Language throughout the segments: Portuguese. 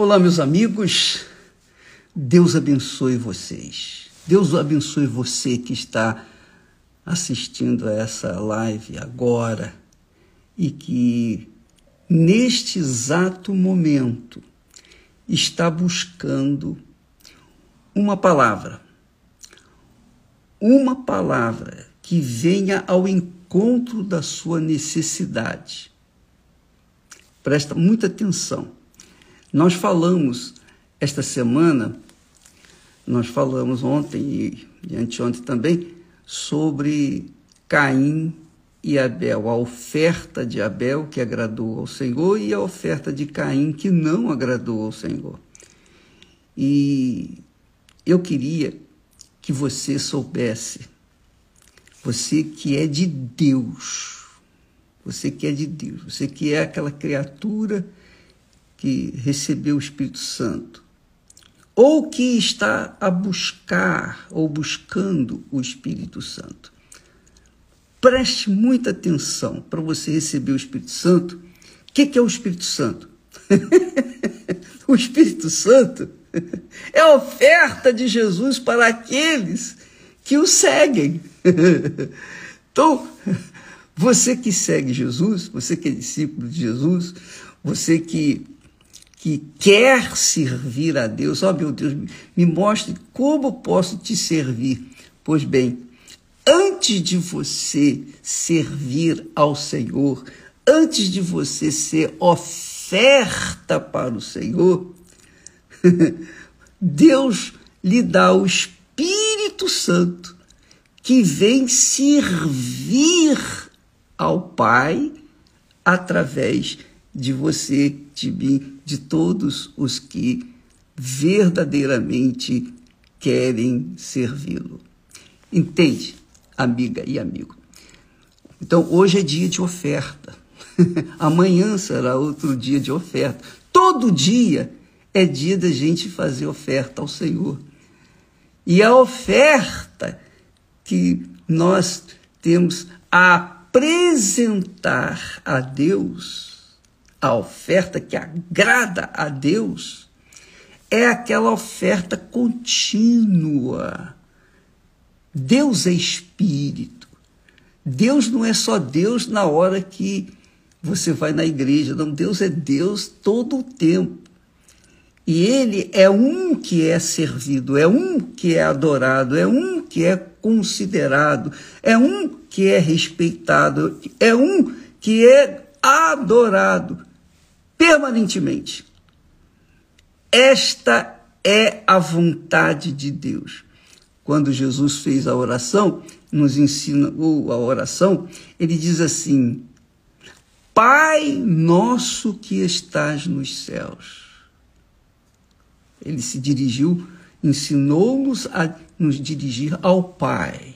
Olá, meus amigos. Deus abençoe vocês. Deus abençoe você que está assistindo a essa live agora e que neste exato momento está buscando uma palavra. Uma palavra que venha ao encontro da sua necessidade. Presta muita atenção. Nós falamos esta semana, nós falamos ontem e, anteontem também, sobre Caim e Abel, a oferta de Abel que agradou ao Senhor e a oferta de Caim que não agradou ao Senhor. E eu queria que você soubesse, você que é de Deus, você que é de Deus, você que é aquela criatura que recebeu o Espírito Santo, ou que está a buscar ou buscando o Espírito Santo. Preste muita atenção para você receber o Espírito Santo. O que, que é o Espírito Santo? o Espírito Santo é a oferta de Jesus para aqueles que o seguem. então, você que segue Jesus, você que é discípulo de Jesus, você que que quer servir a Deus, ó oh, meu Deus, me mostre como posso te servir. Pois bem, antes de você servir ao Senhor, antes de você ser oferta para o Senhor, Deus lhe dá o Espírito Santo que vem servir ao Pai através de você, de mim, de todos os que verdadeiramente querem servi-lo. Entende, amiga e amigo? Então, hoje é dia de oferta. Amanhã será outro dia de oferta. Todo dia é dia da gente fazer oferta ao Senhor. E a oferta que nós temos a apresentar a Deus a oferta que agrada a Deus é aquela oferta contínua. Deus é espírito. Deus não é só Deus na hora que você vai na igreja, não. Deus é Deus todo o tempo. E Ele é um que é servido, é um que é adorado, é um que é considerado, é um que é respeitado, é um que é adorado permanentemente. Esta é a vontade de Deus. Quando Jesus fez a oração, nos ensina a oração, ele diz assim: Pai nosso que estás nos céus. Ele se dirigiu, ensinou-nos a nos dirigir ao Pai.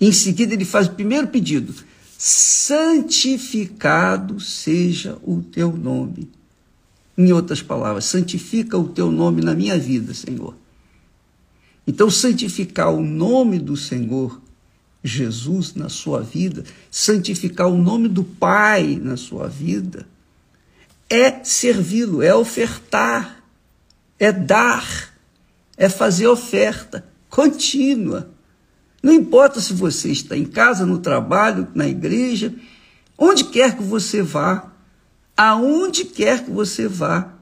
Em seguida, ele faz o primeiro pedido: santificado seja o teu nome. Em outras palavras, santifica o teu nome na minha vida, Senhor. Então, santificar o nome do Senhor Jesus na sua vida, santificar o nome do Pai na sua vida, é servi-lo, é ofertar, é dar, é fazer oferta contínua. Não importa se você está em casa, no trabalho, na igreja, onde quer que você vá, aonde quer que você vá,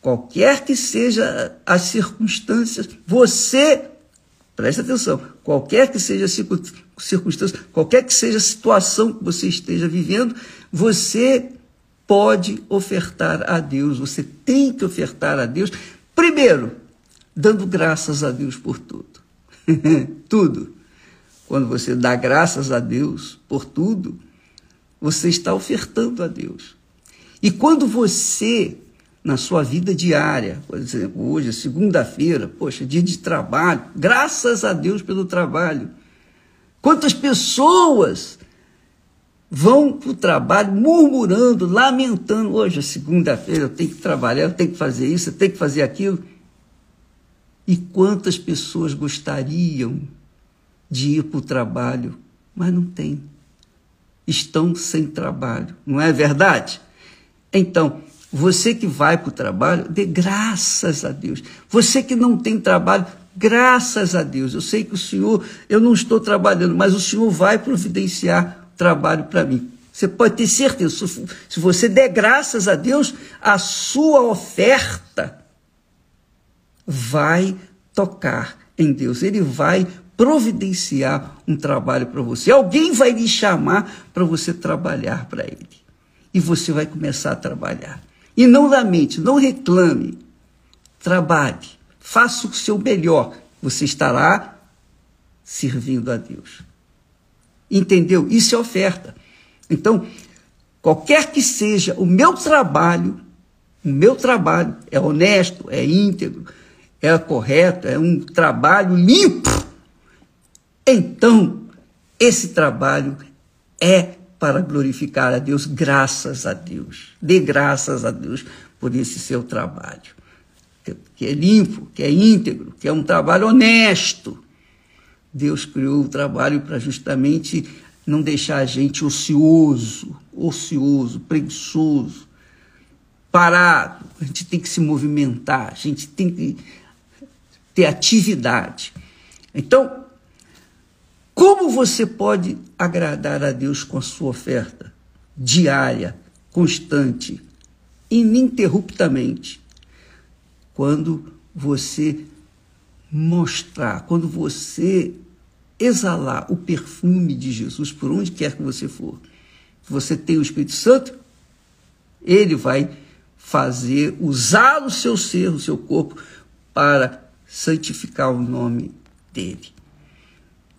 qualquer que seja as circunstâncias, você, preste atenção, qualquer que seja a circunstância, qualquer que seja a situação que você esteja vivendo, você pode ofertar a Deus, você tem que ofertar a Deus, primeiro, dando graças a Deus por tudo. tudo. Quando você dá graças a Deus por tudo, você está ofertando a Deus. E quando você, na sua vida diária, por exemplo, hoje é segunda-feira, poxa, dia de trabalho, graças a Deus pelo trabalho. Quantas pessoas vão para o trabalho murmurando, lamentando, hoje é segunda-feira, eu tenho que trabalhar, eu tenho que fazer isso, eu tenho que fazer aquilo. E quantas pessoas gostariam de ir para o trabalho, mas não tem. Estão sem trabalho, não é verdade? Então, Você que vai para o trabalho, dê graças a Deus. Você que não tem trabalho, graças a Deus. Eu sei que o Senhor, eu não estou trabalhando, mas o Senhor vai providenciar trabalho para mim. Você pode ter certeza, se você der graças a Deus, a sua oferta vai tocar em Deus. Ele vai providenciar um trabalho para você. Alguém vai lhe chamar para você trabalhar para ele. E você vai começar a trabalhar. E não lamente, não reclame. Trabalhe, faça o seu melhor. Você estará servindo a Deus. Entendeu? Isso é oferta. Então, qualquer que seja o meu trabalho, o meu trabalho é honesto, é íntegro, é correto, é um trabalho limpo. Então, esse trabalho é para glorificar a Deus, graças a Deus. Dê graças a Deus por esse seu trabalho, que é limpo, que é íntegro, que é um trabalho honesto. Deus criou o trabalho para justamente não deixar a gente ocioso, ocioso, preguiçoso, parado. A gente tem que se movimentar, a gente tem que ter atividade. Então, como você pode agradar a Deus com a sua oferta diária, constante, ininterruptamente? Quando você mostrar, quando você exalar o perfume de Jesus por onde quer que você for. Você tem o Espírito Santo, ele vai fazer, usar o seu ser, o seu corpo, para santificar o nome dele.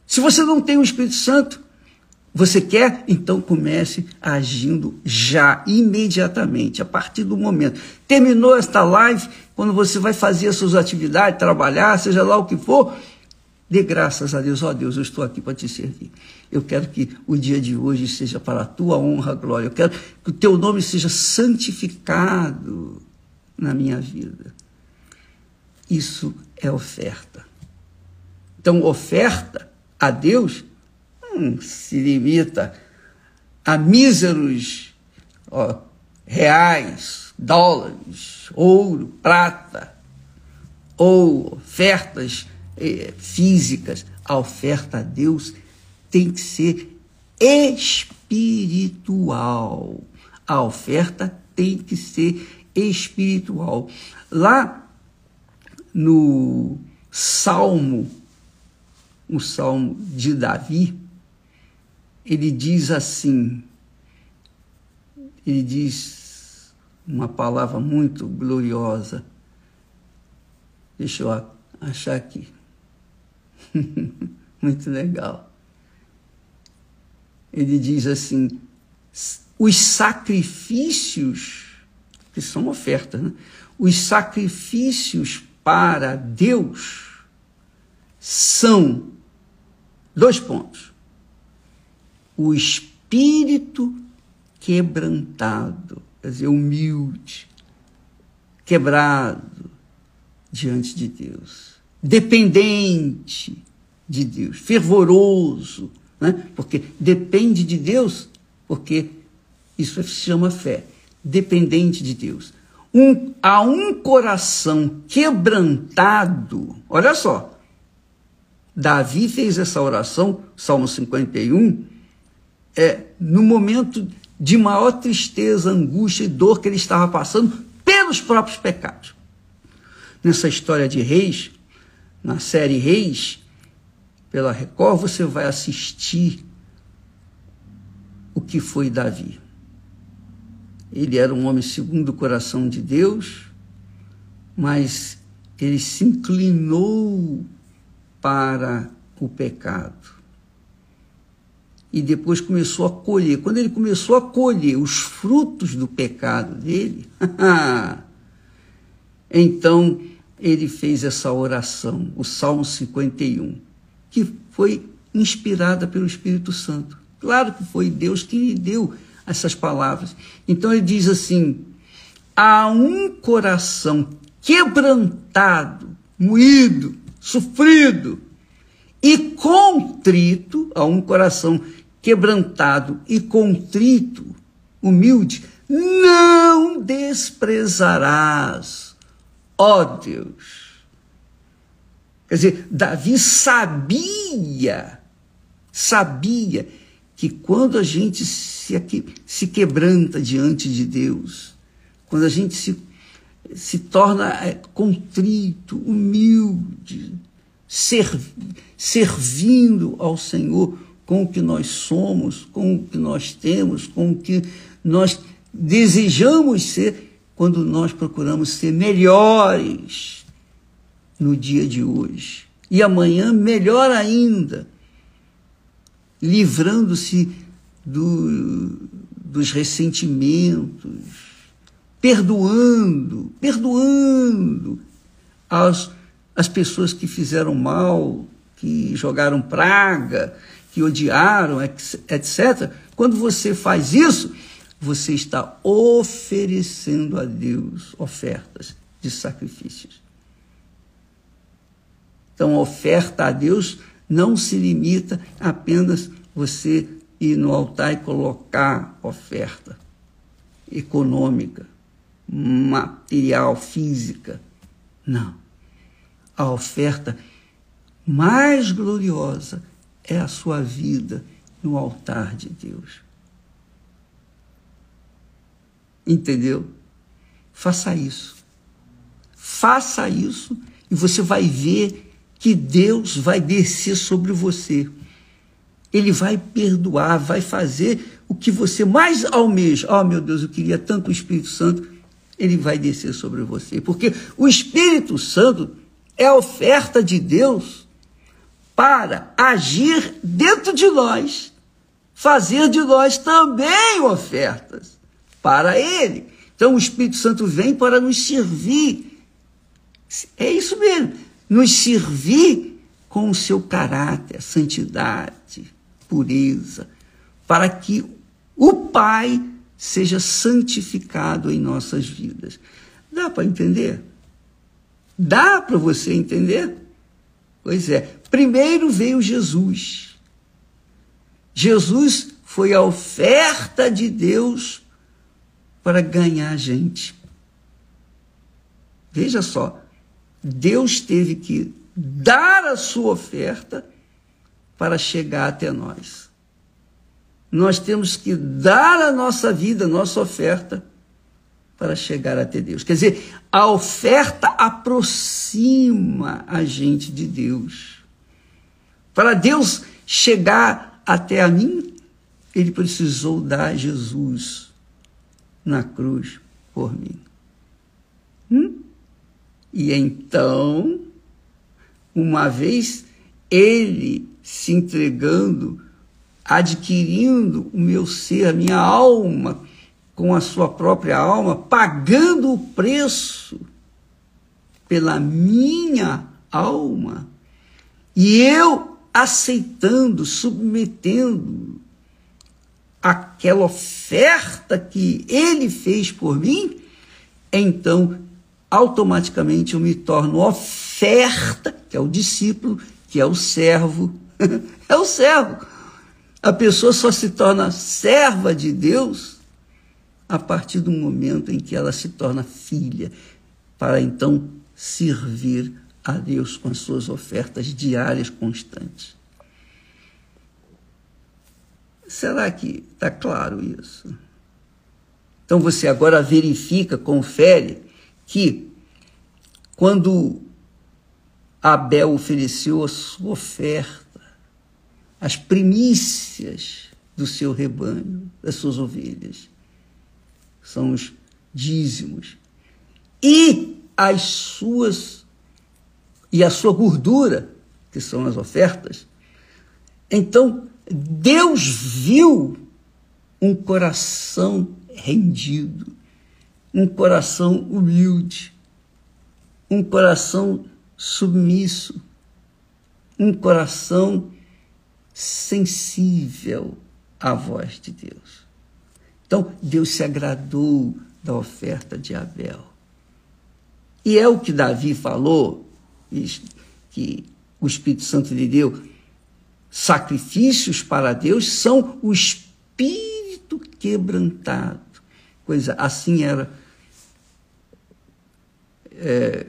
Se você não tem o Espírito Santo, você quer? Então comece agindo já, imediatamente, a partir do momento. Terminou esta live, quando você vai fazer as suas atividades, trabalhar, seja lá o que for, Dê graças a Deus, ó oh, Deus, eu estou aqui para te servir. Eu quero que o dia de hoje seja para a tua honra, glória. Eu quero que o teu nome seja santificado na minha vida. Isso é oferta. Então, oferta a Deus hum, se limita a míseros ó, reais, dólares, ouro, prata, ou ofertas eh, físicas, a oferta a Deus tem que ser espiritual. A oferta tem que ser espiritual. Lá no Salmo, o Salmo de Davi, ele diz assim, ele diz uma palavra muito gloriosa. Deixa eu achar aqui. Muito legal. Ele diz assim: os sacrifícios, que são ofertas, né? os sacrifícios para Deus são dois pontos. O espírito quebrantado, quer dizer, humilde, quebrado diante de Deus dependente de Deus, fervoroso, né? porque depende de Deus, porque isso se chama fé, dependente de Deus. Um, a um coração quebrantado, olha só, Davi fez essa oração, Salmo 51, é, no momento de maior tristeza, angústia e dor que ele estava passando pelos próprios pecados. Nessa história de reis, na série Reis, pela Record, você vai assistir o que foi Davi. Ele era um homem segundo o coração de Deus, mas ele se inclinou para o pecado. E depois começou a colher. Quando ele começou a colher os frutos do pecado dele, então ele fez essa oração, o Salmo 51, que foi inspirada pelo Espírito Santo. Claro que foi Deus que lhe deu essas palavras. Então ele diz assim: há um coração quebrantado, moído, sofrido e contrito, a um coração quebrantado e contrito, humilde, não desprezarás, ó Deus. Quer dizer, Davi sabia, sabia que quando a gente se, se quebranta diante de Deus, quando a gente se, se torna é, contrito, humilde, servindo ao Senhor com o que nós somos, com o que nós temos, com o que nós desejamos ser, quando nós procuramos ser melhores no dia de hoje. E amanhã, melhor ainda, livrando-se do, dos ressentimentos, perdoando, perdoando as as pessoas que fizeram mal, que jogaram praga, que odiaram, etc. Quando você faz isso, você está oferecendo a Deus ofertas de sacrifícios. Então, oferta a Deus não se limita a apenas você ir no altar e colocar oferta econômica, material, física. Não a oferta mais gloriosa é a sua vida no altar de Deus. Entendeu? Faça isso. Faça isso e você vai ver que Deus vai descer sobre você. Ele vai perdoar, vai fazer o que você mais almeja. Oh, meu Deus, eu queria tanto o Espírito Santo. Ele vai descer sobre você. Porque o Espírito Santo é a oferta de Deus para agir dentro de nós, fazer de nós também ofertas para Ele. Então o Espírito Santo vem para nos servir. É isso mesmo, nos servir com o seu caráter, santidade, pureza, para que o Pai seja santificado em nossas vidas. Dá para entender? Dá para você entender? Pois é. Primeiro veio Jesus. Jesus foi a oferta de Deus para ganhar a gente. Veja só, Deus teve que dar a sua oferta para chegar até nós. Nós temos que dar a nossa vida, a nossa oferta, para chegar até Deus. Quer dizer, a oferta aproxima a gente de Deus. Para Deus chegar até a mim, ele precisou dar Jesus na cruz por mim. Hum? E então, uma vez ele se entregando, adquirindo o meu ser, a minha alma, com a sua própria alma, pagando o preço pela minha alma, e eu aceitando, submetendo aquela oferta que ele fez por mim, então automaticamente eu me torno oferta, que é o discípulo, que é o servo. é o servo. A pessoa só se torna serva de Deus a partir do momento em que ela se torna filha, para então servir a Deus com as suas ofertas diárias constantes. Será que está claro isso? Então você agora verifica, confere que quando Abel ofereceu a sua oferta, as primícias do seu rebanho, das suas ovelhas, são os dízimos. E as suas e a sua gordura, que são as ofertas. Então, Deus viu um coração rendido, um coração humilde, um coração submisso, um coração sensível à voz de Deus. Então, Deus se agradou da oferta de Abel. E é o que Davi falou, que o Espírito Santo lhe deu. Sacrifícios para Deus são o espírito quebrantado. coisa assim era é,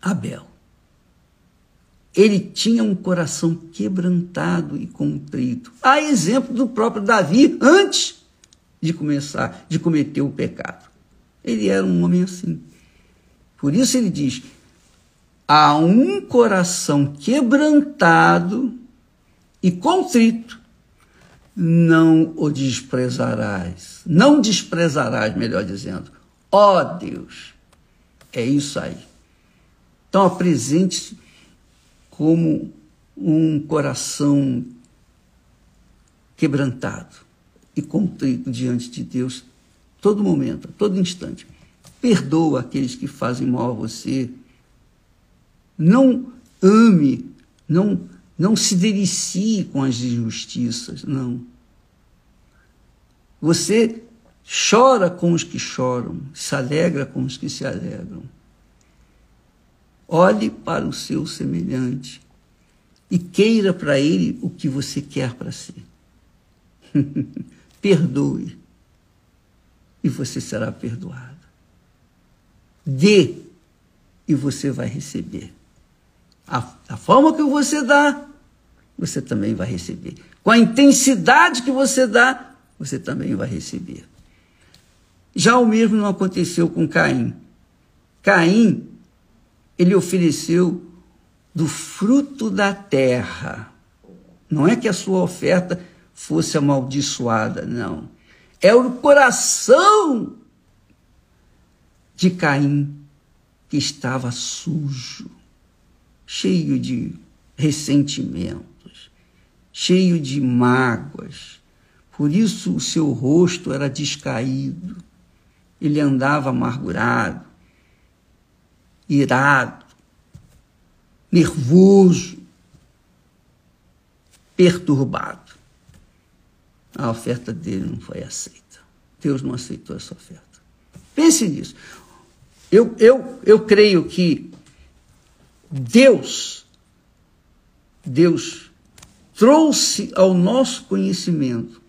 Abel. Ele tinha um coração quebrantado e contrito. A exemplo do próprio Davi antes de começar, de cometer o pecado. Ele era um homem assim. Por isso ele diz: há um coração quebrantado e contrito, não o desprezarás. Não desprezarás, melhor dizendo. Ó oh, Deus, é isso aí. Então apresente-se como um coração quebrantado e contrito diante de Deus todo momento, todo instante. Perdoa aqueles que fazem mal a você. Não ame, não, não se delicie com as injustiças, não. Você chora com os que choram, se alegra com os que se alegram. Olhe para o seu semelhante e queira para ele o que você quer para si. Perdoe e você será perdoado. Dê e você vai receber. A, a forma que você dá, você também vai receber. Com a intensidade que você dá, você também vai receber. Já o mesmo não aconteceu com Caim. Caim ele ofereceu do fruto da terra. Não é que a sua oferta fosse amaldiçoada, não. É o coração de Caim que estava sujo, cheio de ressentimentos, cheio de mágoas. Por isso o seu rosto era descaído. Ele andava amargurado irado, nervoso, perturbado. A oferta dele não foi aceita. Deus não aceitou essa oferta. Pense nisso. Eu, eu, eu creio que Deus, Deus trouxe ao nosso conhecimento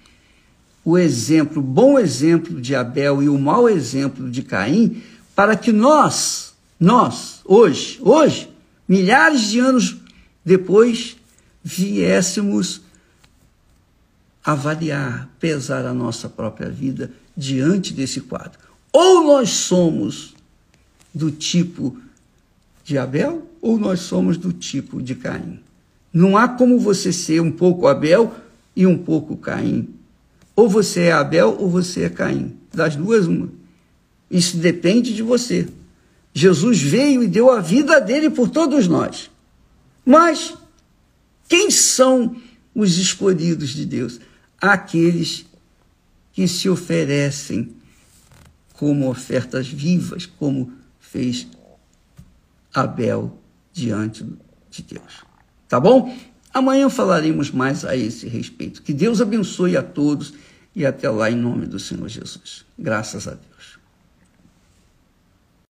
o exemplo, o bom exemplo de Abel e o mau exemplo de Caim, para que nós nós, hoje, hoje, milhares de anos depois, viéssemos avaliar, pesar a nossa própria vida diante desse quadro. Ou nós somos do tipo de Abel, ou nós somos do tipo de Caim. Não há como você ser um pouco Abel e um pouco Caim. Ou você é Abel ou você é Caim. Das duas, uma. Isso depende de você. Jesus veio e deu a vida dele por todos nós. Mas quem são os escolhidos de Deus? Aqueles que se oferecem como ofertas vivas, como fez Abel diante de Deus. Tá bom? Amanhã falaremos mais a esse respeito. Que Deus abençoe a todos e até lá em nome do Senhor Jesus. Graças a Deus.